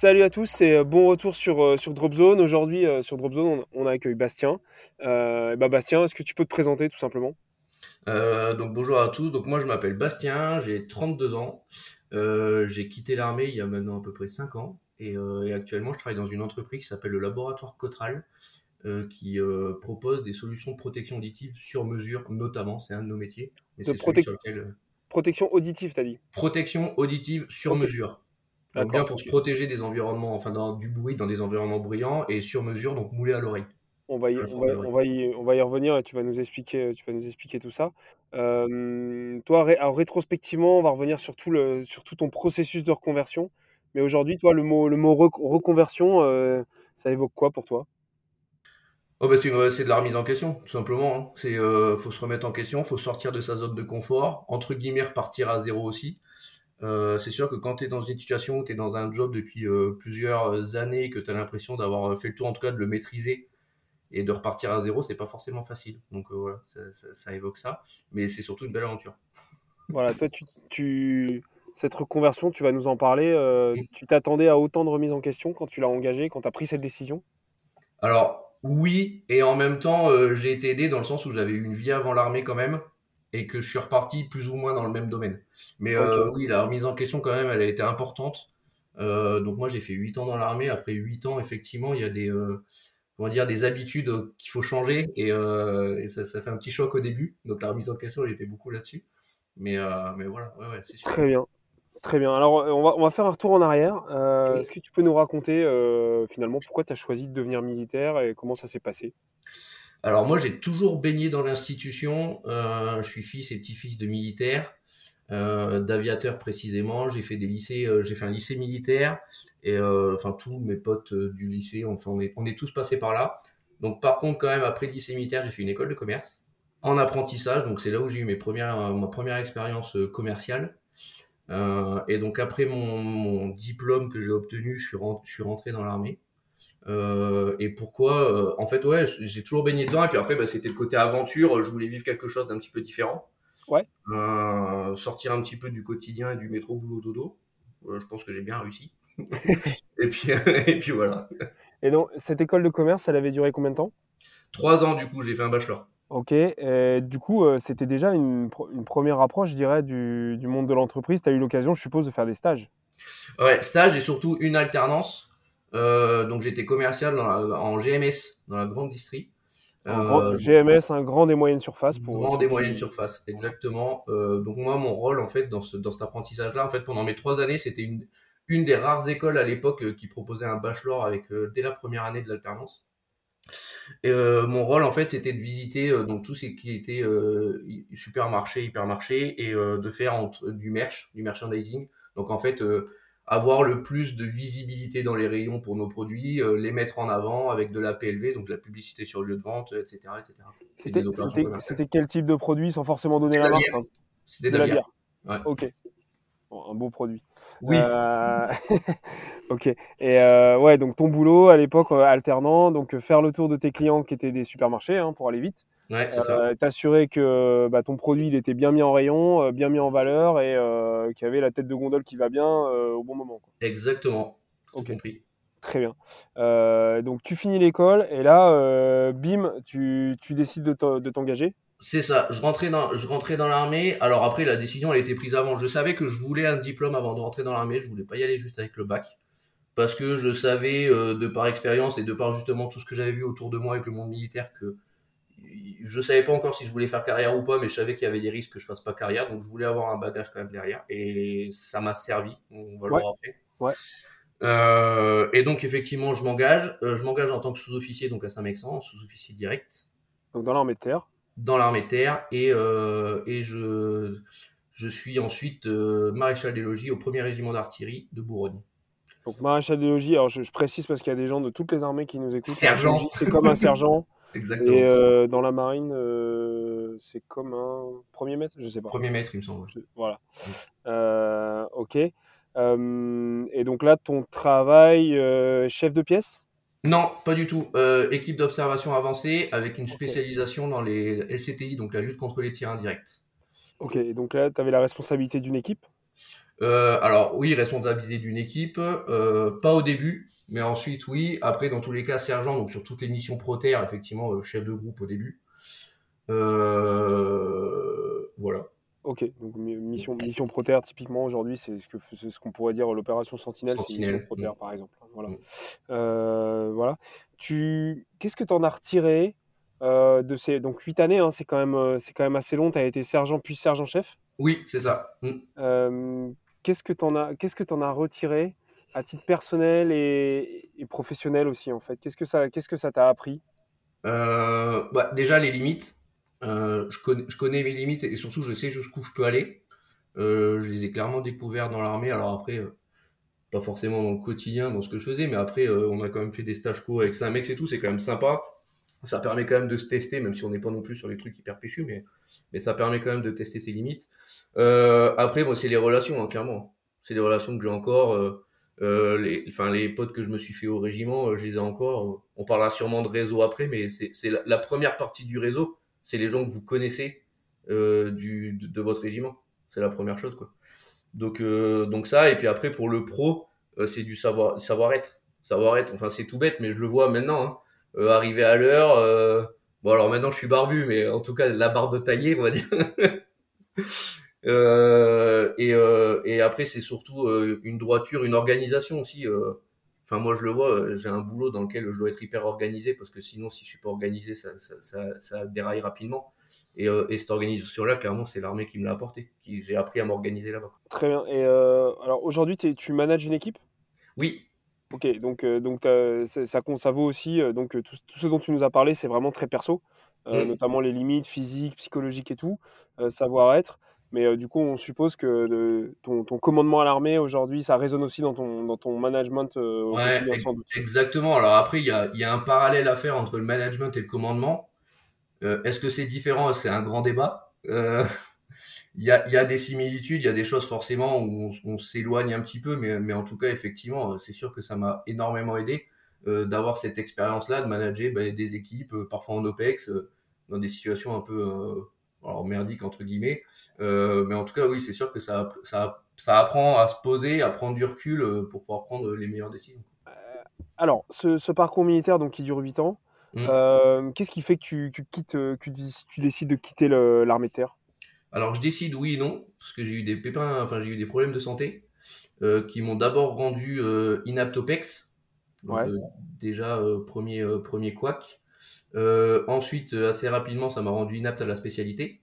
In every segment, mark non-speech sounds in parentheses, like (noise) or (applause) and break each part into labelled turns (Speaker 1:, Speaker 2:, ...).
Speaker 1: Salut à tous et bon retour sur, euh, sur Dropzone. Aujourd'hui, euh, sur Dropzone, on, on accueille Bastien. Euh, bah Bastien, est-ce que tu peux te présenter tout simplement?
Speaker 2: Euh, donc bonjour à tous, donc moi je m'appelle Bastien, j'ai 32 ans, Euh, j'ai quitté l'armée il y a maintenant à peu près 5 ans et, euh, et actuellement je travaille dans une entreprise qui s'appelle le laboratoire Cotral euh, qui euh, propose des solutions de protection auditive sur mesure notamment, c'est un de nos métiers. Mais
Speaker 1: De protec-
Speaker 2: sur lequel, euh,
Speaker 1: Protection auditive, t'as dit?
Speaker 2: Protection auditive sur mesure. Donc bien pour se protéger des environnements, enfin dans, du bruit dans des environnements bruyants et sur mesure, donc moulé à l'oreille.
Speaker 1: On va, y,
Speaker 2: Ouais,
Speaker 1: on, va, on, va y, on va y revenir et tu vas nous expliquer, tu vas nous expliquer tout ça. Euh, toi, ré- alors, rétrospectivement, on va revenir sur tout, le, sur tout ton processus de reconversion. Mais aujourd'hui, toi, le mot, le mot rec- reconversion, euh, ça évoque quoi pour toi?
Speaker 2: Oh bah c'est de la remise en question, tout simplement. hein. C'est euh, faut se remettre en question, faut sortir de sa zone de confort, entre guillemets repartir à zéro aussi. Euh, c'est sûr que quand tu es dans une situation où tu es dans un job depuis euh, plusieurs années, que tu as l'impression d'avoir fait le tour en tout cas de le maîtriser et de repartir à zéro, c'est pas forcément facile. Donc euh, voilà, ça, ça- ça évoque ça, mais c'est surtout une belle aventure.
Speaker 1: Voilà, toi, tu, tu, cette reconversion, tu vas nous en parler. euh,
Speaker 2: Mm.
Speaker 1: tu t'attendais à autant de remise en question quand tu l'as engagé, quand tu as pris cette décision?
Speaker 2: Alors oui, et en même temps euh, j'ai été aidé dans le sens où j'avais eu une vie avant l'armée quand même et que je suis reparti plus ou moins dans le même domaine. Mais euh, oui, la remise en question quand même, elle a été importante. Euh, donc moi j'ai fait 8 ans dans l'armée. Après 8 ans, effectivement, il y a des, euh, comment dire, des habitudes qu'il faut changer et, et ça, ça fait un petit choc au début. Donc la remise en question, elle était beaucoup là-dessus. Mais, mais voilà, ouais, ouais, c'est sûr.
Speaker 1: Très bien. Très bien. Alors, on va, on va faire un retour en arrière.
Speaker 2: Oui.
Speaker 1: Est-ce que tu peux nous raconter finalement pourquoi tu as choisi de devenir militaire et comment ça s'est passé?
Speaker 2: Alors moi j'ai toujours baigné dans l'institution. Euh, je suis fils et petit-fils de militaires, euh, d'aviateurs précisément. J'ai fait des lycées, euh, j'ai fait un lycée militaire et euh, enfin tous mes potes du lycée, enfin on est, on est tous passés par là. Donc par contre quand même après le lycée militaire j'ai fait une école de commerce en apprentissage. Donc c'est là où j'ai eu mes premières, ma première expérience commerciale. Et donc après mon, diplôme que j'ai obtenu, je suis rentré dans l'armée. Euh, et pourquoi euh, En fait, ouais, j'ai toujours baigné dedans. Et puis après, bah, c'était le côté aventure. Je voulais vivre quelque chose d'un petit peu différent.
Speaker 1: Ouais.
Speaker 2: Euh, sortir un petit peu du quotidien et du métro boulot dodo. Je pense que j'ai bien réussi. (laughs) et puis, et puis voilà.
Speaker 1: Et donc, cette école de commerce, elle avait duré combien de temps?
Speaker 2: Trois ans du coup, j'ai fait un bachelor.
Speaker 1: Ok. Et du coup, c'était déjà une première approche, je dirais, du, du monde de l'entreprise. Tu as eu l'occasion, je suppose, de faire des stages?
Speaker 2: Ouais, stage et surtout une alternance. Euh, donc j'étais commercial dans la- en GMS, dans la grande distrie.
Speaker 1: Un
Speaker 2: Euh,
Speaker 1: grand- GMS, un grand des moyennes surfaces. Pour
Speaker 2: Grand
Speaker 1: ceux
Speaker 2: des moyennes surfaces, exactement. Euh, donc moi, mon rôle en fait dans, ce, dans cet apprentissage-là, en fait, pendant mes trois années, c'était une, une des rares écoles à l'époque euh, qui proposait un bachelor avec euh, dès la première année de l'alternance. Et, euh, mon rôle en fait, c'était de visiter euh, donc tout ce qui était euh, supermarché, hypermarché, et euh, de faire entre, du merch, du merchandising. Donc en fait, euh, avoir le plus de visibilité dans les rayons pour nos produits, euh, les mettre en avant avec de la PLV, donc de la publicité sur le lieu de vente, etc., etc. Et
Speaker 1: C'était quel type de produit sans forcément donner la marque hein
Speaker 2: C'était
Speaker 1: De la bière.
Speaker 2: Ouais.
Speaker 1: Ok. Bon, un beau produit.
Speaker 2: Oui.
Speaker 1: Euh, (laughs) ok. Et euh, ouais, donc ton boulot à l'époque alternant, donc faire le tour de tes clients qui étaient des supermarchés hein, pour aller vite,
Speaker 2: Ouais,
Speaker 1: euh, t'assurer que bah, ton produit il était bien mis en rayon, euh, bien mis en valeur et euh, qu'il y avait la tête de gondole qui va bien euh, au bon moment. quoi.
Speaker 2: Exactement.
Speaker 1: Ok.
Speaker 2: compris.
Speaker 1: Très bien. Euh, donc tu finis l'école et là, euh, bim, tu, tu décides de t'en- de t'engager.
Speaker 2: C'est ça. Je rentrais dans, je rentrais dans l'armée. Alors après, la décision, elle a été prise avant. Je savais que je voulais un diplôme avant de rentrer dans l'armée. Je voulais pas y aller juste avec le bac. parce que je savais, de par expérience et de par justement tout ce que j'avais vu autour de moi avec le monde militaire, que je savais pas encore si je voulais faire carrière ou pas, mais je savais qu'il y avait des risques que je fasse pas carrière, donc je voulais avoir un bagage quand même derrière, et ça m'a servi. On va le voir après.
Speaker 1: Ouais.
Speaker 2: Euh, et donc effectivement, je m'engage. Euh, je m'engage en tant que sous-officier donc à Saint-Mexan, sous-officier direct.
Speaker 1: Donc dans l'armée de terre.
Speaker 2: Dans l'armée de terre et euh, et je je suis ensuite maréchal des logis au premier régiment d'artillerie de Bourgogne.
Speaker 1: Donc maréchal des logis. Alors je, précise parce qu'il y a des gens de toutes les armées qui nous écoutent.
Speaker 2: Sergent.
Speaker 1: C'est comme un sergent. (laughs)
Speaker 2: Exactement.
Speaker 1: Et dans la marine, c'est comme un premier maître, je sais pas.
Speaker 2: Premier maître, il me semble.
Speaker 1: Voilà. ok et donc là, ton travail, chef de pièce?
Speaker 2: Non, pas du tout. équipe d'observation avancée avec une spécialisation dans les LCTI, donc la lutte contre les tirs indirects.
Speaker 1: Ok, et donc là, tu avais la responsabilité d'une équipe?
Speaker 2: Alors oui, responsabilité d'une équipe, pas au début, mais ensuite oui. Après, dans tous les cas, sergent, donc sur toutes les missions pro effectivement, chef de groupe au début. voilà.
Speaker 1: Ok, donc mission, mission Proterre, typiquement aujourd'hui, c'est ce que ce qu'on pourrait dire l'opération Sentinelle, c'est mission Proterre, mm. par exemple. Voilà. Mm. Euh, voilà. Tu, qu'est-ce que tu en as retiré euh, de ces donc 8 années hein, C'est quand même euh, quand même assez long. Tu as été sergent puis sergent-chef.
Speaker 2: Oui, c'est ça.
Speaker 1: Mm. qu'est-ce que tu en as qu'est-ce que en as retiré? À titre personnel et, professionnel aussi en fait Qu'est-ce que ça qu'est-ce que ça t'a appris?
Speaker 2: Bah, déjà les limites euh, je, connais, mes limites et surtout je sais jusqu'où je peux aller. Euh, je les ai clairement découverts dans l'armée. Alors après, euh, pas forcément dans le quotidien, dans ce que je faisais, mais après, on a quand même fait des stages co avec ça, mec, et tout, c'est quand même sympa. Ça permet quand même de se tester, même si on n'est pas non plus sur les trucs hyper péchus, mais, mais ça permet quand même de tester ses limites. après, moi, c'est les relations, hein, clairement. C'est les relations que j'ai encore. Les, enfin, les potes que je me suis fait au régiment, je les ai encore. On parlera sûrement de réseau après, mais c'est la, première partie du réseau c'est les gens que vous connaissez euh, du, de, votre régiment. C'est la première chose, quoi. Donc, euh, donc ça, et puis après, pour le pro, euh, c'est du savoir, savoir-être. Savoir-être, enfin, c'est tout bête, mais je le vois maintenant. Hein. arriver à l'heure. bon, alors maintenant, je suis barbu, mais en tout cas, la barbe taillée, on va dire. (laughs) et, et, après, c'est surtout une droiture, une organisation aussi. Enfin, moi, je le vois, euh, j'ai un boulot dans lequel je dois être hyper organisé parce que sinon, si je suis pas organisé, ça, ça, déraille rapidement. Et, euh, et cette organisation-là, clairement, c'est l'armée qui me l'a apporté. Qui, j'ai appris à m'organiser là-bas.
Speaker 1: Très bien. Et euh, alors, aujourd'hui, tu manages une équipe?
Speaker 2: Oui.
Speaker 1: Ok, donc, donc ça, ça, vaut aussi. Donc, tout, ce dont tu nous as parlé, c'est vraiment très perso, mm. notamment les limites physiques, psychologiques et tout, savoir-être. Mais euh, du coup, on suppose que ton, commandement à l'armée aujourd'hui, ça résonne aussi dans ton, dans ton management euh, au.
Speaker 2: Exactement. Alors après, il y a, y a, un parallèle à faire entre le management et le commandement. Euh, est-ce que c'est différent? C'est un grand débat. (laughs) Il y, a, y, a, des similitudes, il y a des choses forcément où on, s'éloigne un petit peu, mais, mais, en tout cas, effectivement, c'est sûr que ça m'a énormément aidé d'avoir cette expérience-là, de manager ben, des équipes, parfois en OPEX, dans des situations un peu alors merdique entre guillemets. Euh, mais en tout cas, oui, c'est sûr que ça, ça, ça apprend à se poser, à prendre du recul euh, pour pouvoir prendre les meilleures décisions. Euh,
Speaker 1: alors, ce, parcours militaire donc, qui dure 8 ans, mmh. qu'est-ce qui fait que tu, quittes, que tu décides de quitter l'armée de terre?
Speaker 2: Alors, je décide oui et non, parce que j'ai eu des pépins, enfin, j'ai eu des problèmes de santé qui m'ont d'abord rendu inaptopex. déjà, premier, premier couac. Euh, ensuite, euh, assez rapidement, ça m'a rendu inapte à la spécialité.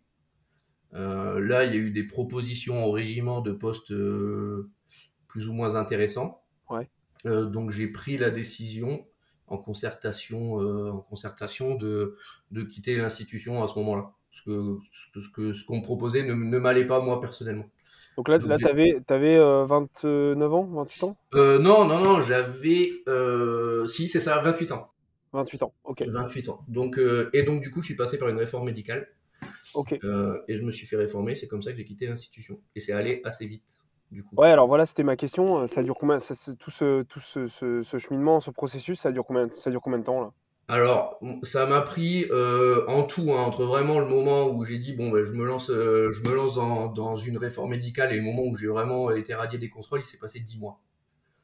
Speaker 2: Euh, là, il y a eu des propositions au régiment de postes plus ou moins intéressants. donc, j'ai pris la décision en concertation, en concertation de, de quitter l'institution à ce moment-là. Parce que ce qu'on ce que, me proposait ne, ne m'allait pas, moi, personnellement.
Speaker 1: Donc là, là tu avais, 29 ans, 28 ans?
Speaker 2: Non, non, non, j'avais. si, c'est ça, 28 ans.
Speaker 1: 28 ans, ok.
Speaker 2: 28 ans. Donc, euh, et donc, du coup, je suis passé par une réforme médicale.
Speaker 1: Ok.
Speaker 2: Euh, et je me suis fait réformer. C'est comme ça que j'ai quitté l'institution. Et c'est allé assez vite. Du coup.
Speaker 1: Ouais, alors voilà, c'était ma question. Ça dure combien ça, Tout, ce, tout ce, ce, cheminement, ce processus, ça dure combien, ça dure combien de temps là?
Speaker 2: Alors, ça m'a pris euh, en tout, hein, entre vraiment le moment où j'ai dit, bon, ben, je me lance, je me lance dans, dans, une réforme médicale et le moment où j'ai vraiment été radié des contrôles, il s'est passé 10 mois.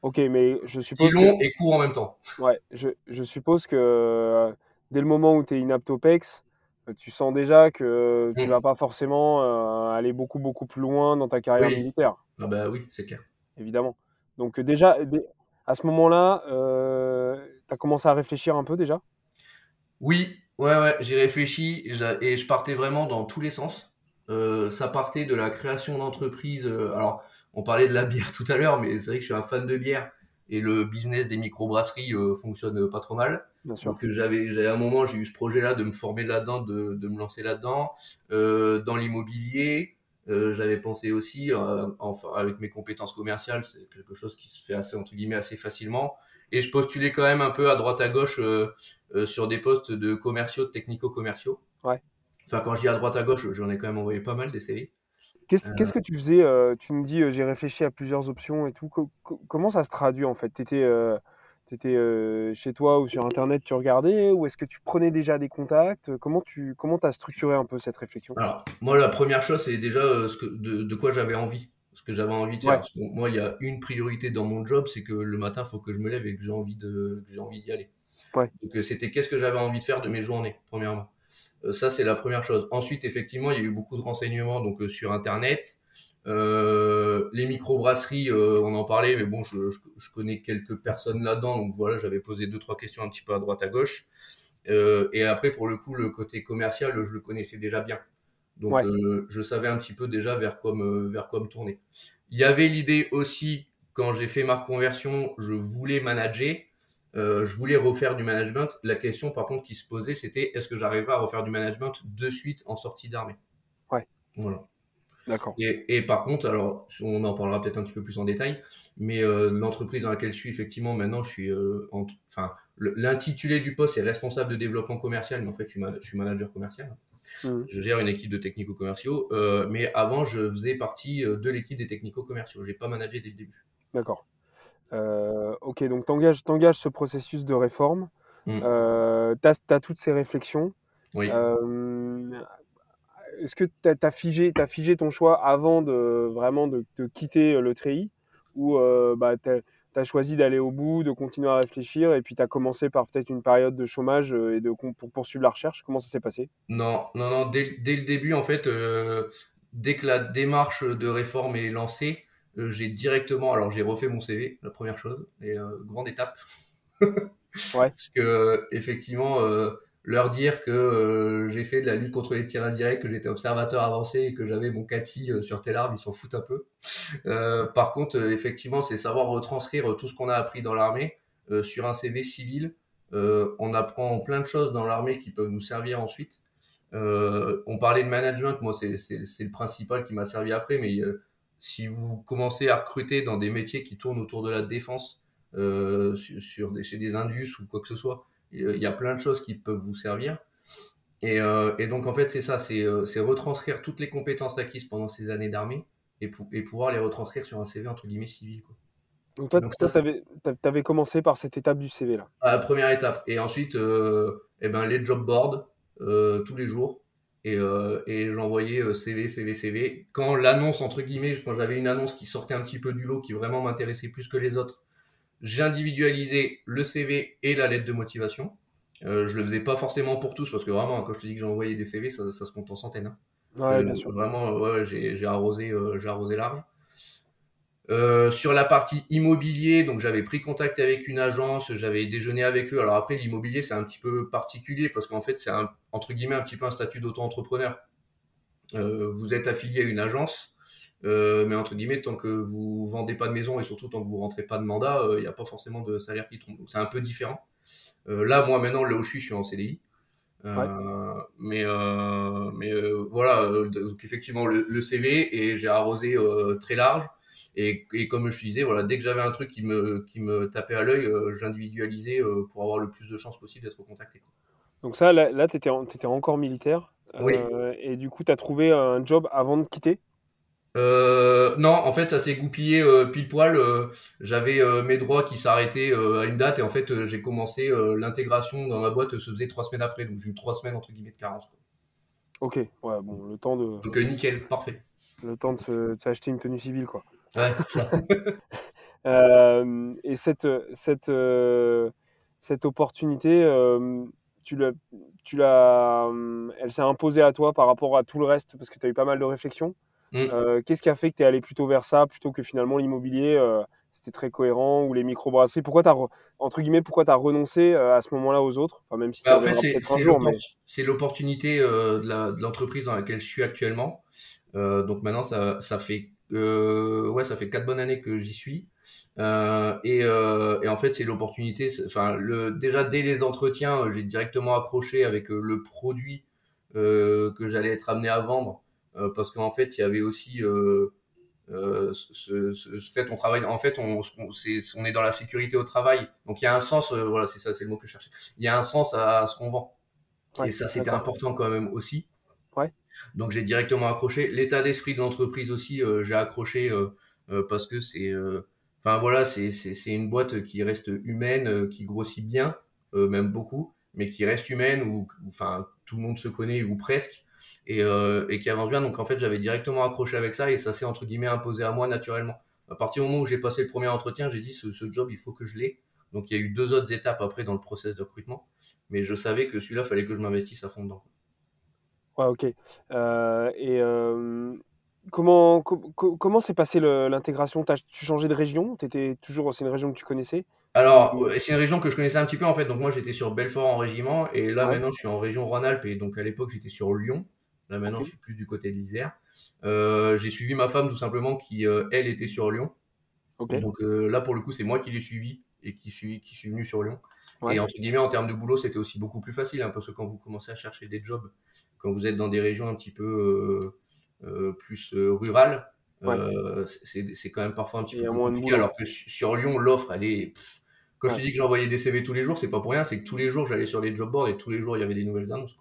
Speaker 1: Ok, mais je suppose.
Speaker 2: long et court en même temps.
Speaker 1: Ouais, je, je suppose que euh, dès le moment où tu es inaptopex, euh, tu sens déjà que tu mm. vas pas forcément euh, aller beaucoup, beaucoup plus loin dans ta carrière militaire.
Speaker 2: Ah bah oui, c'est clair.
Speaker 1: Évidemment. Donc déjà, à ce moment-là, tu as commencé à réfléchir un peu déjà?
Speaker 2: Oui, ouais, ouais, j'ai réfléchi et je partais vraiment dans tous les sens. ça partait de la création d'entreprise. alors, on parlait de la bière (laughs) tout à l'heure, mais c'est vrai que je suis un fan de bière et le business des microbrasseries euh, fonctionne pas trop mal.
Speaker 1: Bien sûr.
Speaker 2: Donc j'avais, j'avais un moment, j'ai eu ce projet-là de me former là-dedans, de, de me lancer là-dedans. Euh, dans l'immobilier, euh, j'avais pensé aussi, euh, enfin avec mes compétences commerciales, c'est quelque chose qui se fait assez entre guillemets assez facilement. Et je postulais quand même un peu à droite à gauche euh, euh, sur des postes de commerciaux, de technico-commerciaux.
Speaker 1: Ouais.
Speaker 2: Enfin quand je dis à droite à gauche, j'en ai quand même envoyé pas mal des séries.
Speaker 1: Qu'est-ce qu'est-ce que tu faisais euh, Tu me dis, j'ai réfléchi à plusieurs options et tout. Co- co- comment ça se traduit en fait? Tu étais, chez toi ou sur Internet, tu regardais Ou est-ce que tu prenais déjà des contacts? Comment tu comment as structuré un peu cette réflexion?
Speaker 2: Alors, moi, la première chose, c'est déjà ce que, de, de quoi j'avais envie. Ce que j'avais envie de faire.
Speaker 1: Ouais.
Speaker 2: Parce que moi, il y a une priorité dans mon job, c'est que le matin, il faut que je me lève et que j'ai envie de, que j'ai envie d'y aller.
Speaker 1: Ouais.
Speaker 2: Donc, c'était qu'est-ce que j'avais envie de faire de mes journées, premièrement. Euh, ça, c'est la première chose. Ensuite, effectivement, il y a eu beaucoup de renseignements donc, euh, sur Internet. Euh, les microbrasseries, euh, on en parlait, mais bon, je, je, je connais quelques personnes là-dedans, donc voilà, j'avais posé deux trois questions un petit peu à droite à gauche. Euh, et après, pour le coup, le côté commercial, je le connaissais déjà bien, donc
Speaker 1: Ouais.
Speaker 2: euh, je savais un petit peu déjà vers quoi me, vers quoi me tourner. Il y avait l'idée aussi quand j'ai fait ma reconversion, je voulais manager, euh, je voulais refaire du management. La question, par contre, qui se posait, c'était est-ce que j'arriverai à refaire du management de suite en sortie d'armée?
Speaker 1: Ouais.
Speaker 2: Voilà.
Speaker 1: D'accord.
Speaker 2: Et, et par contre, alors on en parlera peut-être un petit peu plus en détail, mais euh, l'entreprise dans laquelle je suis, effectivement, maintenant, je suis, euh, en- enfin, l'intitulé du poste est responsable de développement commercial, mais en fait, je suis, ma- je suis manager commercial.
Speaker 1: Mhm.
Speaker 2: Je gère une équipe de technico-commerciaux, mais avant, je faisais partie de l'équipe des technico-commerciaux. J'ai pas managé dès le début.
Speaker 1: D'accord. Euh, ok, donc t'engages t'engages ce processus de réforme.
Speaker 2: Mm.
Speaker 1: Euh, t'as as toutes ces réflexions.
Speaker 2: Oui.
Speaker 1: Euh, Est-ce que tu as, figé, t'as figé ton choix avant de vraiment de, de quitter le treillis? Ou euh, bah, tu as, choisi d'aller au bout, de continuer à réfléchir et puis tu as commencé par peut-être une période de chômage euh, et de, pour poursuivre la recherche? Comment ça s'est passé?
Speaker 2: Non, non, non. Dès, dès le début, en fait, euh, dès que la démarche de réforme est lancée, euh, j'ai directement, alors j'ai refait mon CV, la première chose, et euh, grande étape. (laughs)
Speaker 1: Ouais.
Speaker 2: Parce que euh, effectivement, euh, leur dire que euh, j'ai fait de la lutte contre les tirs indirects, que j'étais observateur avancé et que j'avais mon CATI euh, sur telle arme, ils s'en foutent un peu. Euh, par contre, euh, effectivement, c'est savoir retranscrire tout ce qu'on a appris dans l'armée euh, sur un CV civil. Euh, on apprend plein de choses dans l'armée qui peuvent nous servir ensuite. Euh, on parlait de management, moi c'est le principal qui m'a servi après, mais euh, si vous commencez à recruter dans des métiers qui tournent autour de la défense, euh, sur, sur des, chez des indus ou quoi que ce soit, il y a plein de choses qui peuvent vous servir. Et, euh, et donc en fait c'est ça, c'est euh, retranscrire toutes les compétences acquises pendant ces années d'armée et, pou- et pouvoir les retranscrire sur un CV entre guillemets civil. Quoi.
Speaker 1: Donc toi, t'avais avais commencé par cette étape du CV là.
Speaker 2: à la première étape. Et ensuite, euh, eh ben, les job boards euh, tous les jours. Et, euh, et j'envoyais euh, CV, CV, CV. Quand l'annonce, entre guillemets, quand j'avais une annonce qui sortait un petit peu du lot, qui vraiment m'intéressait plus que les autres, j'individualisais le CV et la lettre de motivation. Euh, je le faisais pas forcément pour tous, parce que vraiment, quand je te dis que j'ai envoyé des CV, ça, ça se compte en centaines. hein.
Speaker 1: Ouais,
Speaker 2: Euh,
Speaker 1: bien sûr.
Speaker 2: Vraiment, ouais, j'ai arrosé, j'ai arrosé large. Euh, sur la partie immobilier, donc j'avais pris contact avec une agence, j'avais déjeuné avec eux. Alors après, l'immobilier, c'est un petit peu particulier parce qu'en fait, c'est un, entre guillemets un petit peu un statut d'auto-entrepreneur. Euh, vous êtes affilié à une agence, euh, mais entre guillemets, tant que vous vendez pas de maison et surtout tant que vous rentrez pas de mandat, il n'y a pas forcément de salaire qui tombe. Donc c'est un peu différent. Là, moi maintenant, là où je suis, je suis en CDI. Euh. Mais, euh, mais euh, voilà, donc effectivement le, le CV et j'ai arrosé très large. Et, et comme je te disais, voilà, dès que j'avais un truc qui me, qui me tapait à l'œil, euh, j'individualisais euh, pour avoir le plus de chances possible d'être contacté.
Speaker 1: Donc ça, là, là tu étais, encore militaire.
Speaker 2: Oui.
Speaker 1: Euh, et du coup, tu as trouvé un job avant de quitter?
Speaker 2: Non, en fait, ça s'est goupillé pile poil. J'avais mes droits qui s'arrêtaient à une date et en fait, j'ai commencé l'intégration dans ma boîte. se faisait trois semaines après, donc j'ai eu trois semaines entre guillemets de carence. quoi.
Speaker 1: Ok, ouais, bon, le temps de,
Speaker 2: Donc nickel, parfait.
Speaker 1: le temps de s'acheter une tenue civile, quoi.
Speaker 2: Ouais. (laughs)
Speaker 1: Euh, et cette, cette, euh, cette opportunité, euh, tu l'as, tu l'as, elle s'est imposée à toi par rapport à tout le reste parce que tu as eu pas mal de réflexions.
Speaker 2: Mm.
Speaker 1: Qu'est-ce qui a fait que tu es allé plutôt vers ça plutôt que finalement l'immobilier c'était très cohérent ou les microbrasseries? Pourquoi t'as entre guillemets pourquoi tu as renoncé à ce moment-là aux autres? Enfin, même si
Speaker 2: bah, en fait, c'est l'opportunité de l'entreprise dans laquelle je suis actuellement. donc maintenant ça, ça fait ouais ça fait quatre bonnes années que j'y suis. Euh, et, euh, et, en fait, c'est l'opportunité. Enfin, le, déjà dès les entretiens, euh, j'ai directement accroché avec le produit que j'allais être amené à vendre, parce qu'en fait, il y avait aussi ce, ce, fait on travaille. En fait, on, on, est, on est dans la sécurité au travail. Donc, il y a un sens. voilà, c'est ça, c'est le mot que je cherchais. Il y a un sens à, ce qu'on vend. et ça, c'était important quand même aussi. Donc, j'ai directement accroché. L'état d'esprit de l'entreprise aussi, j'ai accroché parce que c'est Enfin voilà, c'est une boîte qui reste humaine, euh, qui grossit bien, euh, même beaucoup, mais qui reste humaine où, enfin tout le monde se connaît ou presque et, euh, et qui avance bien. Donc en fait, j'avais directement accroché avec ça et ça s'est entre guillemets imposé à moi naturellement. À partir du moment où j'ai passé le premier entretien, j'ai dit ce, ce, job, il faut que je l'ai. Donc il y a eu deux autres étapes après dans le process de recrutement, mais je savais que celui-là, fallait que je m'investisse à fond dedans.
Speaker 1: Ouais, ok. et Comment comment s'est passée l'intégration? Tu as changé de région? Tu étais toujours c'est une région que tu connaissais?
Speaker 2: Alors, c'est une région que je connaissais un petit peu en fait. Donc moi j'étais sur Belfort en régiment et là maintenant je suis en région Rhône-Alpes et donc à l'époque j'étais sur Lyon. Là maintenant je suis plus du côté de l'Isère. Euh, j'ai suivi ma femme tout simplement qui euh, elle était sur Lyon. Donc euh, là pour le coup c'est moi qui l'ai suivi et qui suis qui suis venu sur Lyon. Et entre guillemets en termes de boulot c'était aussi beaucoup plus facile hein, parce que quand vous commencez à chercher des jobs, quand vous êtes dans des régions un petit peu euh, plus euh, rural, euh, c'est quand même parfois un petit peu compliqué. Alors que sur Lyon, l'offre, elle est. Quand je te dis que j'envoyais des CV tous les jours, c'est pas pour rien, c'est que tous les jours j'allais sur les job boards et tous les jours il y avait des nouvelles annonces.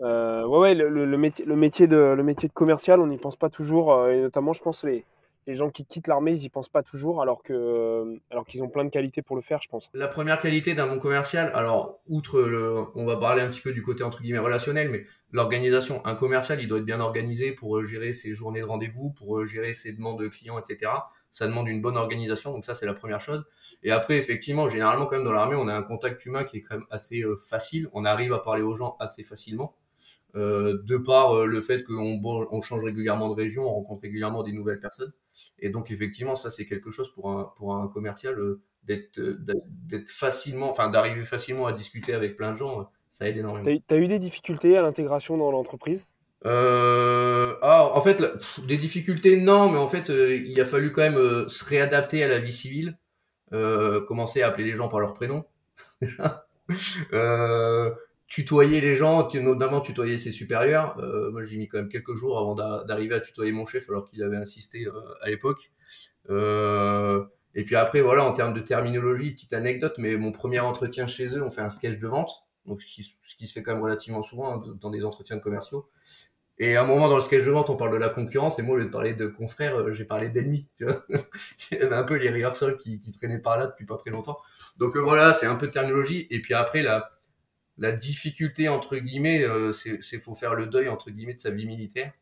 Speaker 1: ouais, ouais, le, métier, le, métier de, le métier de commercial, on n'y pense pas toujours, et notamment, je pense, les, les gens qui quittent l'armée, ils n'y pensent pas toujours, alors que, euh, alors qu'ils ont plein de qualités pour le faire, je pense.
Speaker 2: La première qualité d'un bon commercial, alors outre, on va parler un petit peu du côté entre guillemets relationnel, mais l'organisation. Un commercial, il doit être bien organisé pour euh, gérer ses journées de rendez-vous, pour euh, gérer ses demandes de clients, etc. Ça demande une bonne organisation, donc ça c'est la première chose. Et après, effectivement, généralement quand même dans l'armée, on a un contact humain qui est quand même assez facile. On arrive à parler aux gens assez facilement. de par le fait qu'on on change régulièrement de région, on rencontre régulièrement des nouvelles personnes. Et donc, effectivement, ça, c'est quelque chose pour un, pour un commercial euh, d'être, euh, d'être facilement, enfin, d'arriver facilement à discuter avec plein de gens, euh, ça aide énormément.
Speaker 1: Tu as, eu des difficultés à l'intégration dans l'entreprise?
Speaker 2: Ah, en fait, des difficultés, non, mais en fait, il a fallu quand même se réadapter à la vie civile, commencer à appeler les gens par leur prénom. (laughs) tutoyer les gens, notamment tutoyer ses supérieurs. Euh, moi, j'ai mis quand même quelques jours avant d'arriver à tutoyer mon chef, alors qu'il avait insisté euh, à l'époque. Euh, et puis après, voilà, en termes de terminologie, petite anecdote, mais mon premier entretien chez eux, on fait un sketch de vente, donc ce qui, ce qui se fait quand même relativement souvent hein, dans des entretiens commerciaux. Et à un moment dans le sketch de vente, on parle de la concurrence, et moi, au lieu de parler de confrères, j'ai parlé d'ennemis. (laughs) Il y avait un peu les rehearsals qui, qui traînaient par là depuis pas très longtemps. Donc voilà, c'est un peu de terminologie. Et puis après, la, la difficulté entre guillemets, euh, c'est faut faire le deuil entre guillemets de sa vie militaire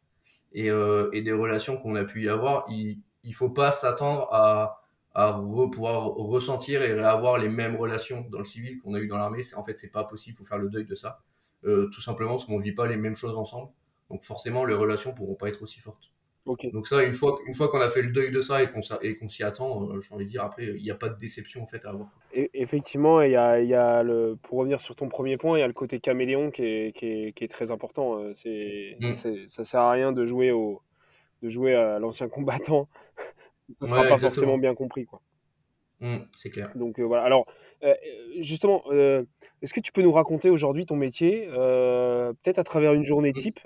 Speaker 2: et, euh, des relations qu'on a pu y avoir. Il, il faut pas s'attendre à, à pouvoir ressentir et avoir les mêmes relations dans le civil qu'on a eu dans l'armée. En fait, c'est pas possible. Faut faire le deuil de ça, euh, tout simplement parce qu'on vit pas les mêmes choses ensemble. Donc forcément, les relations pourront pas être aussi fortes. Donc ça, une fois, une fois qu'on a fait le deuil de ça et qu'on s'y attend, euh, j'ai envie de dire, après, il n'y a pas de déception en fait à avoir.
Speaker 1: Et, effectivement, y a, y a le, pour revenir sur ton premier point, il y a le côté caméléon qui est, qui est, qui est très important. Euh. C'est, Ça sert à rien de jouer, au, de jouer à l'ancien combattant. (laughs) ça ne sera pas forcément bien compris. Quoi.
Speaker 2: Mm, c'est clair.
Speaker 1: Donc euh, voilà. Alors, justement, est-ce que tu peux nous raconter aujourd'hui ton métier, peut-être à travers une journée mm. type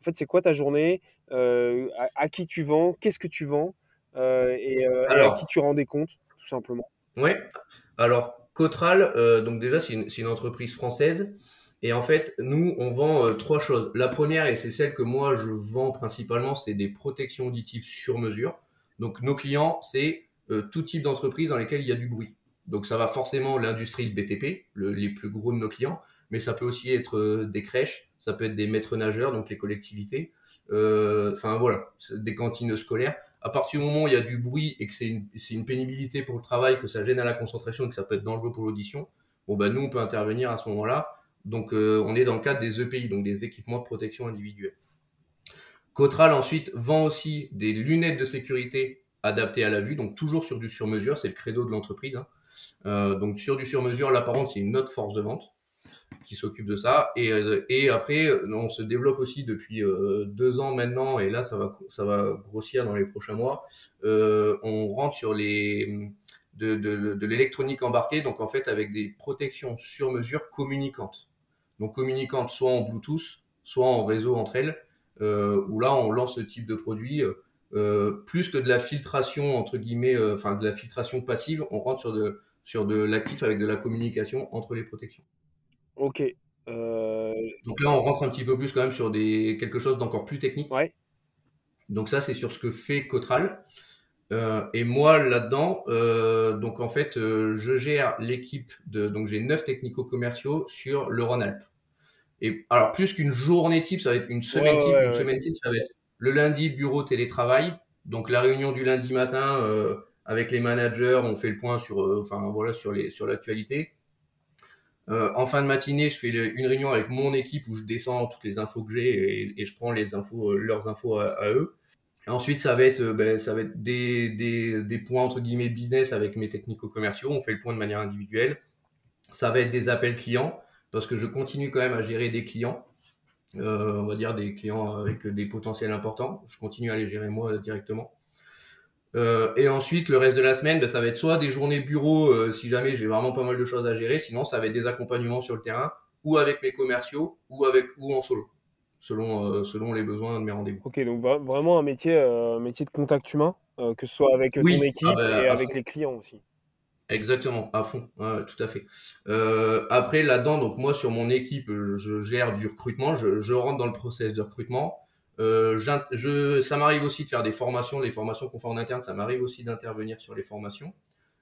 Speaker 1: en fait, c'est quoi ta journée euh, à, qui tu vends Qu'est-ce que tu vends euh, et, euh, à qui tu rends des comptes, tout simplement
Speaker 2: Oui. Alors, Cotral, donc déjà, c'est une, entreprise française. Et en fait, nous, on vend trois choses. La première, et c'est celle que moi, je vends principalement, c'est des protections auditives sur mesure. Donc, nos clients, c'est tout type d'entreprise dans lesquelles il y a du bruit. Donc, ça va forcément l'industrie, le BTP, les plus gros de nos clients mais ça peut aussi être euh, des crèches, ça peut être des maîtres nageurs, donc les collectivités, enfin voilà, des cantines scolaires. À partir du moment où il y a du bruit et que c'est une, pénibilité pour le travail, que ça gêne à la concentration et que ça peut être dangereux pour l'audition, bon bah nous on peut intervenir à ce moment-là. Donc euh, on est dans le cadre des EPI, donc des équipements de protection individuelle. Cotral ensuite vend aussi des lunettes de sécurité adapté à la vue, donc toujours sur du sur-mesure, c'est le credo de l'entreprise. Hein. Euh, donc sur du sur-mesure, là par contre, c'est une autre force de vente qui s'occupe de ça. Et, euh, et, après, on se développe aussi depuis euh, deux ans maintenant, et là ça va, ça va grossir dans les prochains mois. on rentre sur les de, de, l'électronique embarquée, donc en fait avec des protections sur mesure communicantes. Donc communicantes soit en Bluetooth, soit en réseau entre elles, où là on lance ce type de produit. Euh, plus que de la filtration entre guillemets, euh, enfin de la filtration passive, on rentre sur de sur de l'actif avec de la communication entre les protections.
Speaker 1: Ok.
Speaker 2: Euh, Donc là, on rentre un petit peu plus quand même sur des quelque chose d'encore plus technique.
Speaker 1: Ouais.
Speaker 2: Donc ça, c'est sur ce que fait Cotral. et moi là-dedans, donc en fait, je gère l'équipe de donc j'ai neuf technico-commerciaux sur le Rhône-Alpes. Et alors plus qu'une journée type, ça va être une semaine type. une semaine type, ça va être le lundi, bureau télétravail. Donc la réunion du lundi matin euh, avec les managers, on fait le point sur, euh, enfin voilà, sur les, sur l'actualité. Euh, en fin de matinée, je fais une réunion avec mon équipe où je descends toutes les infos que j'ai et, je prends infos, leurs infos à, eux. Ensuite, ça va être, ben, va être des, points entre guillemets business avec mes technico-commerciaux. On fait le point de manière individuelle. Ça va être des appels clients parce que je continue quand même à gérer des clients. Euh, on va dire des clients avec des potentiels importants. Je continue à les gérer moi directement. Euh, et ensuite, le reste de la semaine, ben, ça va être soit des journées bureau euh, si jamais j'ai vraiment pas mal de choses à gérer, sinon ça va être des accompagnements sur le terrain, ou avec mes commerciaux, ou avec ou en solo, selon selon les besoins de mes rendez-vous.
Speaker 1: Ok, donc vraiment un métier métier de contact humain, que ce soit avec ton équipe ah ben, et avec les clients aussi.
Speaker 2: Exactement, à fond, tout à fait. Euh, après, là-dedans, donc moi, sur mon équipe, je gère du recrutement, je, je rentre dans le process de recrutement. Euh, je, ça m'arrive aussi de faire des formations, les formations qu'on fait en interne, ça m'arrive aussi d'intervenir sur les formations.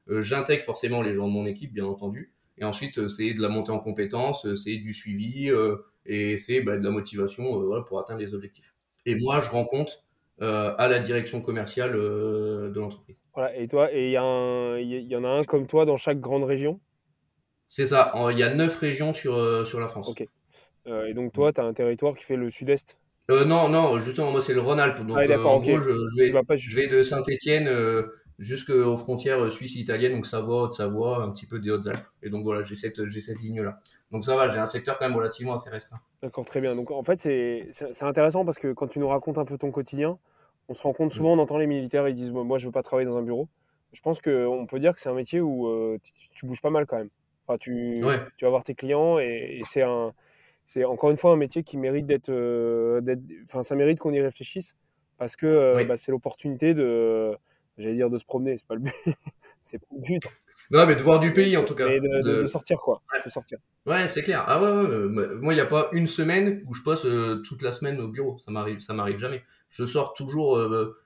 Speaker 2: Euh, J'intègre forcément les gens de mon équipe, bien entendu. Et ensuite, euh, c'est de la montée en compétences, euh, c'est du suivi euh, et c'est bah, de la motivation voilà, pour atteindre les objectifs. Et moi, je rends compte à la direction commerciale de l'entreprise.
Speaker 1: Voilà, et toi, et il y, y, en a un comme toi dans chaque grande région?
Speaker 2: C'est ça, il y a neuf régions sur, sur la France.
Speaker 1: Ok. Et donc toi, tu as un territoire qui fait le sud-est?
Speaker 2: Euh, Non, non, justement, moi c'est le Rhône-Alpes. Donc ah, en gros, je, vais, je vais de Saint-Étienne jusqu'aux frontières suisses-italiennes, donc Savoie, Haute-Savoie, un petit peu des Hautes-Alpes. Et donc voilà, j'ai cette, cette ligne-là. Donc ça va, j'ai un secteur quand même relativement assez restreint.
Speaker 1: D'accord, très bien. Donc en fait, c'est intéressant parce que quand tu nous racontes un peu ton quotidien, on se rend compte souvent, on entend les militaires, ils disent Moi, je veux pas travailler dans un bureau. Je pense qu'on peut dire que c'est un métier où euh, tu, bouges pas mal quand même. Enfin, tu, tu vas voir tes clients et, c'est un. C'est encore une fois un métier qui mérite d'être. Euh, enfin, ça mérite qu'on y réfléchisse parce que euh, bah, c'est l'opportunité de. J'allais dire de se promener, c'est pas le but. (laughs) c'est pas le but.
Speaker 2: Non, mais de voir du pays en tout cas.
Speaker 1: de, sortir quoi.
Speaker 2: Ouais,
Speaker 1: de sortir.
Speaker 2: ouais c'est clair. Ah ouais, ouais moi, il n'y a pas une semaine où je passe toute la semaine au bureau. Ça m'arrive, ça m'arrive jamais je sors toujours euh,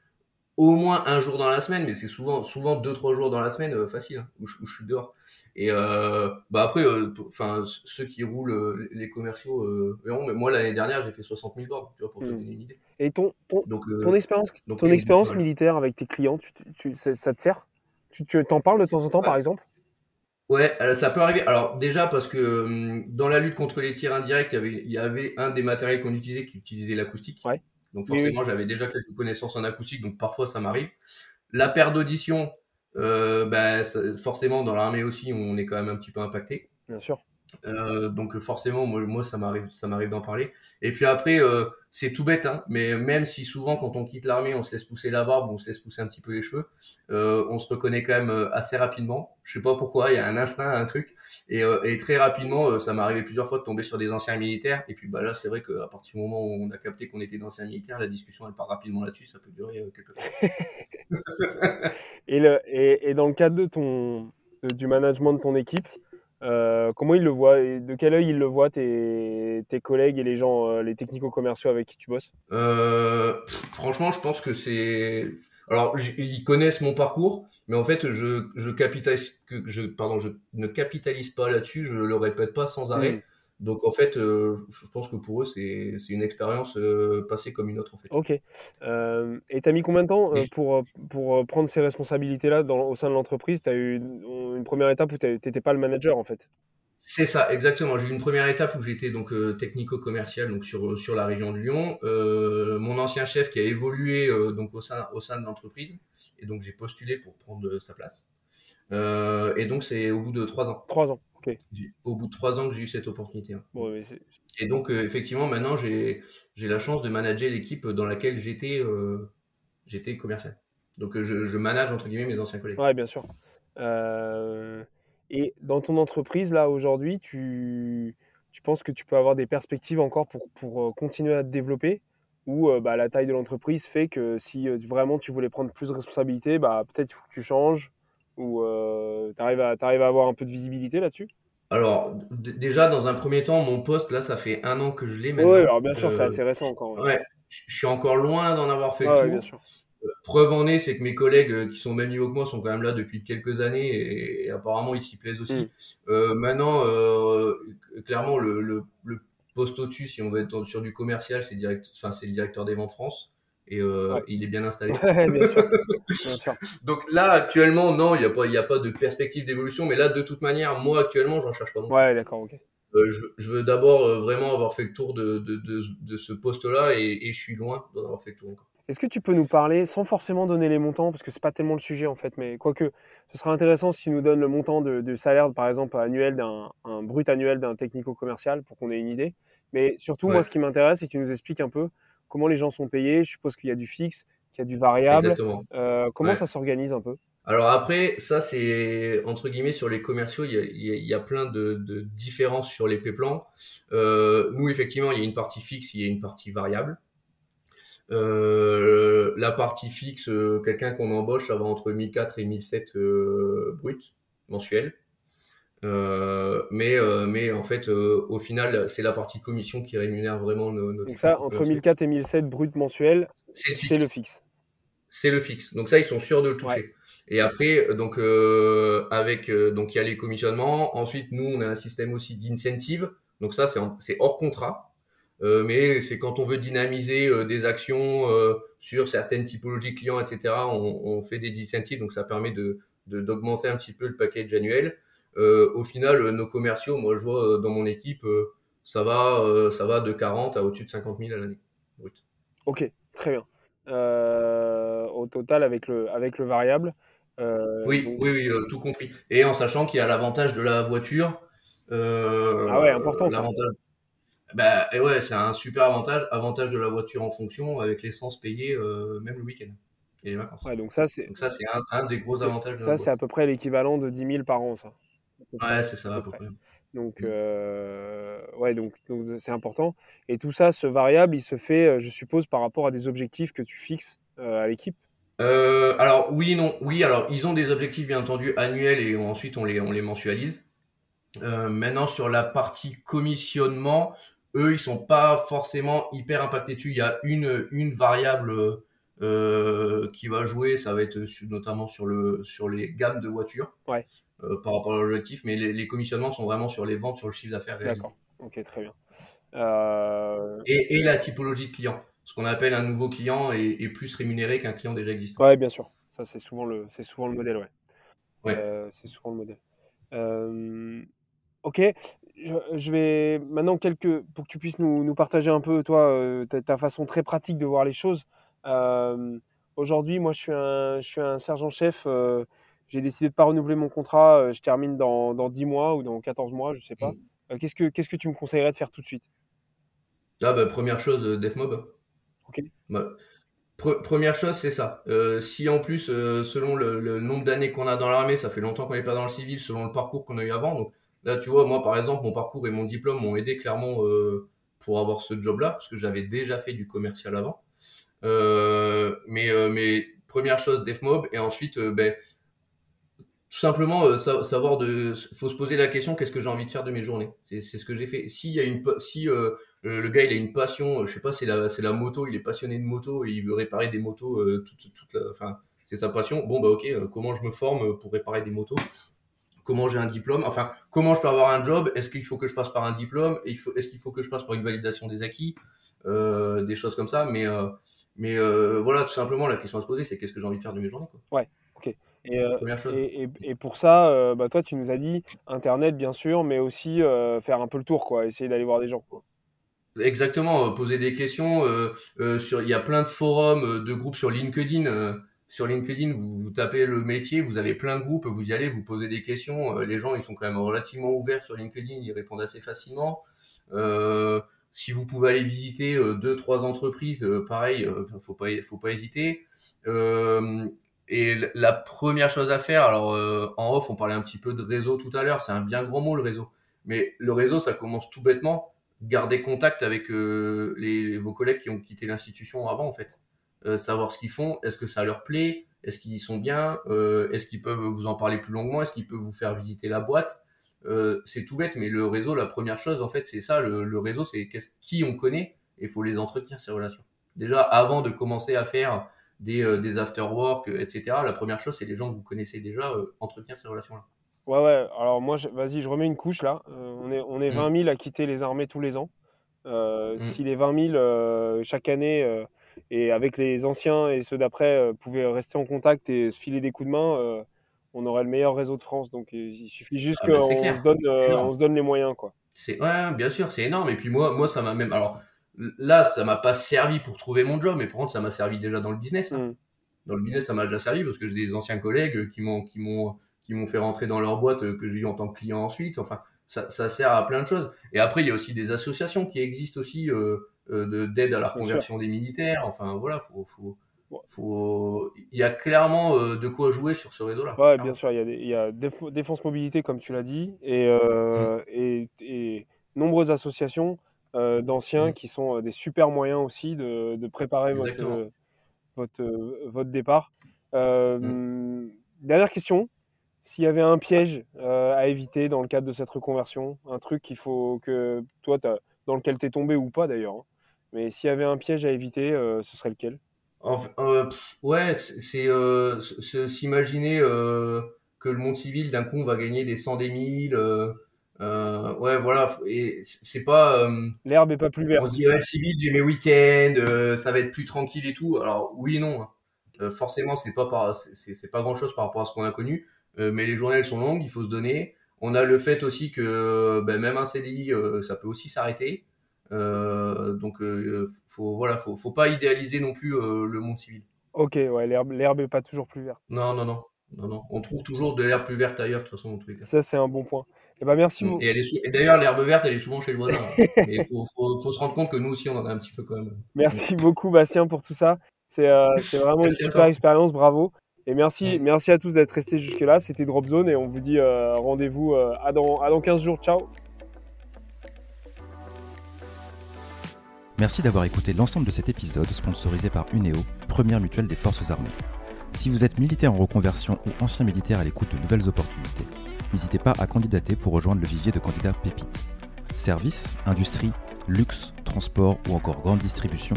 Speaker 2: au moins un jour dans la semaine, mais c'est souvent, souvent deux, trois jours dans la semaine, euh, facile, hein, où, je, suis dehors. Et euh, bah après, enfin ceux qui roulent les commerciaux verront. moi l'année dernière, j'ai fait 60 000 bords, tu vois, pour te hmm. donner une idée.
Speaker 1: Et ton, ton, ton expérience, ton expérience militaire avec tes clients, tu, ça, te sert? Tu t'en parles de temps en temps, par exemple?
Speaker 2: Ouais, ça peut arriver. Alors déjà parce que hum, dans la lutte contre les tirs indirects, il y avait, il y avait un des matériels qu'on utilisait qui utilisait l'acoustique.
Speaker 1: Ouais.
Speaker 2: Donc forcément, j'avais déjà quelques connaissances en acoustique, donc parfois ça m'arrive. La paire d'audition, euh, bah, forcément dans l'armée aussi, on est quand même un petit peu impacté.
Speaker 1: Bien sûr.
Speaker 2: Euh, donc forcément, moi, ça m'arrive, ça m'arrive d'en parler. Et puis après, euh, c'est tout bête, hein, mais même si souvent quand on quitte l'armée, on se laisse pousser la barbe, on se laisse pousser un petit peu les cheveux, euh, on se reconnaît quand même assez rapidement. Je sais pas pourquoi, il y a un instinct, un truc. Et, très rapidement, ça m'est arrivé plusieurs fois de tomber sur des anciens militaires. Et puis bah là, c'est vrai qu'à partir du moment où on a capté qu'on était d'anciens militaires, la discussion elle part rapidement là-dessus, ça peut durer quelques temps. (laughs)
Speaker 1: et, dans le cadre de ton, du management de ton équipe, euh, comment ils le voient De quel œil ils le voient tes, tes collègues et les gens, euh, les technico-commerciaux avec qui tu bosses?
Speaker 2: Euh, Franchement, je pense que c'est. Alors, ils connaissent mon parcours, mais en fait, je, je capitalise, je, pardon, je ne capitalise pas là-dessus, je le répète pas sans arrêt. Hmm. Donc en fait, euh, je pense que pour eux, c'est une expérience euh, passée comme une autre. En fait.
Speaker 1: Ok. Euh, et tu as mis combien de temps pour, pour prendre ces responsabilités-là au sein de l'entreprise? Tu as eu une, première étape où tu n'étais pas le manager en fait?
Speaker 2: C'est ça, exactement. J'ai eu une première étape où j'étais donc technico-commercial donc sur sur la région de Lyon. mon ancien chef qui a évolué donc au sein au sein de l'entreprise et donc j'ai postulé pour prendre sa place. Et donc c'est au bout de trois ans.
Speaker 1: Trois ans.
Speaker 2: Au bout de trois ans que j'ai eu cette opportunité. Hein. Et donc, euh, effectivement, maintenant, j'ai la chance de manager l'équipe dans laquelle j'étais euh, j'étais commercial. Donc, euh, je, manage, entre guillemets, mes anciens collègues.
Speaker 1: Oui, bien sûr. et dans ton entreprise, là, aujourd'hui, tu, tu penses que tu peux avoir des perspectives encore pour, pour continuer à te développer? Ou bah, la taille de l'entreprise fait que si vraiment tu voulais prendre plus de responsabilités, bah, peut-être il faut que tu changes ou euh, tu arrives, à, à avoir un peu de visibilité là-dessus?
Speaker 2: Alors, déjà, dans un premier temps, mon poste, là, ça fait un an que je l'ai.
Speaker 1: Oui, alors bien sûr, c'est euh, assez récent encore.
Speaker 2: Ouais. je suis encore loin d'en avoir fait le tour. Bien sûr. Euh, preuve en est, c'est que mes collègues qui sont au même niveau que moi sont quand même là depuis quelques années et, apparemment ils s'y plaisent aussi. Mm. maintenant, clairement, le, le, le poste au-dessus, si on veut être sur du commercial, c'est direct, enfin, c'est le directeur des ventes France et euh, il est bien installé. (laughs) (laughs) Donc là, actuellement, non, il n'y a, pas, a pas de perspective d'évolution, mais là, de toute manière, moi, actuellement, j'en cherche pas.
Speaker 1: Ouais, d'accord, ok.
Speaker 2: Euh, je, veux d'abord euh, vraiment avoir fait le tour de, de, de, ce poste-là et, je suis loin d'en avoir fait le tour encore.
Speaker 1: Est-ce que tu peux nous parler, sans forcément donner les montants, parce que c'est pas tellement le sujet en fait, mais quoique, ce sera intéressant si tu nous donnes le montant de, salaire, par exemple, annuel d'un un brut annuel d'un technico-commercial pour qu'on ait une idée. Mais surtout, moi, ce qui m'intéresse, c'est que tu nous expliques un peu comment les gens sont payés. Je suppose qu'il y a du fixe, qu'il y a du variable. Euh, comment ça s'organise un peu?
Speaker 2: Alors après, ça c'est entre guillemets sur les commerciaux, il y a, plein de, différences sur les pay plans. Euh, nous effectivement, il y a une partie fixe, il y a une partie variable. Euh, la partie fixe, quelqu'un qu'on embauche, ça va entre 1004 et 1007 brut mensuel. Euh, mais, euh, mais en fait, euh, au final, c'est la partie commission qui rémunère vraiment nos.
Speaker 1: Donc, ça, entre 1004 et 1007 brut mensuel, c'est le fixe.
Speaker 2: C'est le fixe. Donc, ça, ils sont sûrs de le toucher. Et après, donc, avec, donc, il y a les commissionnements. Ensuite, nous, on a un système aussi d'incentive. Donc, ça, c'est hors contrat. mais c'est quand on veut dynamiser des actions sur certaines typologies clients, etc. On, on, fait des incentives. Donc, ça permet de d'augmenter un petit peu le package annuel. Euh, au final, nos commerciaux, moi je vois euh, dans mon équipe, euh, ça va, ça va de 40 à au-dessus de 50 000 à l'année.
Speaker 1: Ok, très bien. au total, avec le, avec le variable.
Speaker 2: oui, oui, oui, tout compris. Et en sachant qu'il y a l'avantage de la voiture.
Speaker 1: ah ouais, important ça.
Speaker 2: Bah, et ouais, c'est un super avantage. Avantage de la voiture en fonction avec l'essence payée même le week-end. Et les vacances.
Speaker 1: Ouais, donc ça, c'est
Speaker 2: ça, c'est un, des gros avantages.
Speaker 1: ça, c'est à peu près l'équivalent de 10 000 par an, ça.
Speaker 2: Ouais, c'est ça, à peu
Speaker 1: près. Donc, mmh. euh, ouais, donc c'est important. Et tout ça, ce variable, il se fait, euh, je suppose, par rapport à des objectifs que tu fixes euh, à l'équipe?
Speaker 2: Alors, oui, non. Oui, alors, ils ont des objectifs, bien entendu, annuels et ensuite, on les, on les mensualise. maintenant, sur la partie commissionnement, eux, ils sont pas forcément hyper impactés dessus. Il y a une, une variable qui va jouer, ça va être notamment sur, le, sur les gammes de voitures.
Speaker 1: Ouais.
Speaker 2: Euh, par rapport à l'objectif, mais les, commissionnements sont vraiment sur les ventes, sur le chiffre d'affaires réalisé.
Speaker 1: D'accord, ok, très bien. Euh,
Speaker 2: et, la typologie de client. Ce qu'on appelle un nouveau client est, plus rémunéré qu'un client déjà existant.
Speaker 1: Oui, bien sûr. Ça, c'est souvent, le, souvent le modèle, ouais. ouais. Euh, c'est souvent le modèle. ok, je, vais maintenant quelques pour que tu puisses nous, nous partager un peu toi ta, ta, façon très pratique de voir les choses. Aujourd'hui, moi, je suis un, je suis un sergent-chef j'ai décidé de ne pas renouveler mon contrat, euh, je termine dans, dans 10 mois ou dans 14 mois, je ne sais pas. Mm. Euh, qu'est-ce, que, qu'est-ce que tu me conseillerais de faire tout de suite?
Speaker 2: Ah bah, Première chose, euh, DefMob.
Speaker 1: Ok.
Speaker 2: Bah, première chose, c'est ça. si en plus, selon le, nombre d'années qu'on a dans l'armée, ça fait longtemps qu'on n'est pas dans le civil, selon le parcours qu'on a eu avant. Donc là, tu vois, moi par exemple, mon parcours et mon diplôme m'ont aidé clairement pour avoir ce job-là, parce que j'avais déjà fait du commercial avant. mais, mais première chose, DefMob, et ensuite, ben, simplement euh, savoir de faut se poser la question qu'est-ce que j'ai envie de faire de mes journées? C'est ce que j'ai fait. S'il y a une si euh, le gars il a une passion je sais pas c'est la la moto il est passionné de moto et il veut réparer des motos euh, toute, toute enfin c'est sa passion bon bah ok comment je me forme pour réparer des motos? Comment j'ai un diplôme? Enfin comment je peux avoir un job? Est-ce qu'il faut que je passe par un diplôme? Est-ce qu'il faut que je passe par une validation des acquis? Des choses comme ça mais Mais euh, voilà, tout simplement, la question à se poser, c'est qu'est-ce que j'ai envie de faire de mes journées.
Speaker 1: Ouais, ok. Et, euh, et, et- et pour ça, euh, bah, toi, tu nous as dit Internet, bien sûr, mais aussi euh, faire un peu le tour, quoi, essayer d'aller voir des gens.
Speaker 2: Exactement, poser des questions. sur, il y a plein de forums, de groupes sur LinkedIn. sur LinkedIn, vous, vous tapez le métier, vous avez plein de groupes, vous y allez, vous posez des questions. les gens, ils sont quand même relativement ouverts sur LinkedIn, ils répondent assez facilement. Euh, si vous pouvez aller visiter deux, trois entreprises, pareil, faut pas, faut pas hésiter. Euh, et la première chose à faire, alors euh, en off, on parlait un petit peu de réseau tout à l'heure, c'est un bien grand mot le réseau. Mais le réseau, ça commence tout bêtement garder contact avec euh, les, vos collègues qui ont quitté l'institution avant, en fait. Euh, savoir ce qu'ils font, est-ce que ça leur plaît, est-ce qu'ils y sont bien, est-ce qu'ils peuvent vous en parler plus longuement, est-ce qu'ils peuvent vous faire visiter la boîte. C'est tout bête, mais le réseau, la première chose, en fait, c'est ça. Le, réseau, c'est qui on connaît et il faut les entretenir, ces relations. Déjà, avant de commencer à faire des, euh, des after-work, euh, etc., la première chose, c'est les gens que vous connaissez déjà, euh, entretenir ces relations-là.
Speaker 1: Ouais, ouais. Alors moi, je- vas-y, je remets une couche là. Euh, on est, on est
Speaker 2: Mm.
Speaker 1: 20 000 à quitter les armées tous les ans. Euh,
Speaker 2: Mm.
Speaker 1: Si les 20 000 euh, chaque année euh, et avec les anciens et ceux d'après euh, pouvaient rester en contact et se filer des coups de main, euh, on aurait le meilleur réseau de France. Donc euh, il suffit juste
Speaker 2: Ah bah,
Speaker 1: qu'on se donne, euh, on se donne les moyens, quoi.
Speaker 2: C'est ouais, bien sûr, c'est énorme. Et puis moi, moi, ça m'a même. Alors là, ça m'a pas servi pour trouver mon job, mais par contre, ça m'a servi déjà dans le business.
Speaker 1: Mm.
Speaker 2: Dans le business, ça m'a déjà servi parce que j'ai des anciens collègues qui m'ont, qui m'ont, qui m'ont fait rentrer dans leur boîte euh, que j'ai eu en tant que client ensuite. Enfin, ça, ça sert à plein de choses. Et après, il y a aussi des associations qui existent aussi euh, euh, de d'aide à la reconversion des militaires. Enfin, voilà, faut, faut,
Speaker 1: Ouais.
Speaker 2: faut. Il y a clairement euh, de quoi jouer sur ce réseau-là.
Speaker 1: Ouais, bien sûr, il y a, des- il y a Défense Mobilité, comme tu l'as dit, et,
Speaker 2: Mm.
Speaker 1: et, et nombreuses associations d'anciens
Speaker 2: Mm.
Speaker 1: qui sont euh, des super moyens aussi de, de préparer votre, euh, votre, euh, votre départ. Euh,
Speaker 2: Mm.
Speaker 1: Dernière question, s'il y avait un piège euh, à éviter dans le cadre de cette reconversion, un truc qu'il faut que toi, dans lequel tu es tombé ou pas d'ailleurs, hein, mais s'il y avait un piège à éviter, euh, ce serait lequel?
Speaker 2: Enfin, euh, pff, ouais, c'est euh, s'imaginer euh, que le monde civil d'un coup on va gagner des cent des mille. Euh, ouais, voilà. Et c'est pas. euh,
Speaker 1: L'herbe est pas plus
Speaker 2: on
Speaker 1: verte.
Speaker 2: se dit ouais, civil, j'ai mes week-ends, euh, ça va être plus tranquille et tout. Alors oui et non. hein. Forcément, c'est pas par, c'est- pas grand-chose par rapport à ce qu'on a connu. Mais les journées elles sont longues, il faut se donner. On a le fait aussi que ben, même un CDI, ça peut aussi s'arrêter. Donc faut voilà, faut, faut pas idéaliser non plus le monde civil.
Speaker 1: Ok, ouais, l'herbe, l'herbe est pas toujours plus verte.
Speaker 2: Non, non, non, non, non. On trouve toujours de l'herbe plus verte ailleurs, de toute façon, dans tous les cas.
Speaker 1: Ça, c'est un bon point. Eh ben, merci.
Speaker 2: Et, elle est sou- et d'ailleurs, l'herbe verte, elle est souvent chez le voisin. (laughs) Il faut, faut, faut se rendre compte que nous aussi, on en a un petit peu quand même.
Speaker 1: Merci beaucoup, Bastien, pour tout ça. C'est euh, (laughs) vraiment
Speaker 2: Merci
Speaker 1: une super expérience. Bravo. Et merci, merci à tous d'être restés jusque-là. C'était Drop Zone et on vous dit euh, rendez-vous euh, à, dans, à dans 15 jours. Ciao.
Speaker 3: Merci d'avoir écouté l'ensemble de cet épisode sponsorisé par Uneo, première mutuelle des forces armées. Si vous êtes militaire en reconversion ou ancien militaire à l'écoute de nouvelles opportunités, n'hésitez pas à candidater pour rejoindre le vivier de candidats pépites. Services, industrie, luxe, transport ou encore grande distribution.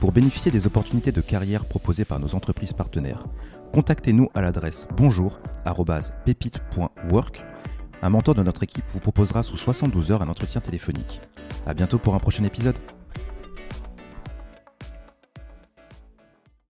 Speaker 3: Pour bénéficier des opportunités de carrière proposées par nos entreprises partenaires, contactez-nous à l'adresse bonjour@pépite.work. Un mentor de notre équipe vous proposera sous 72 heures un entretien téléphonique. À bientôt pour un prochain épisode.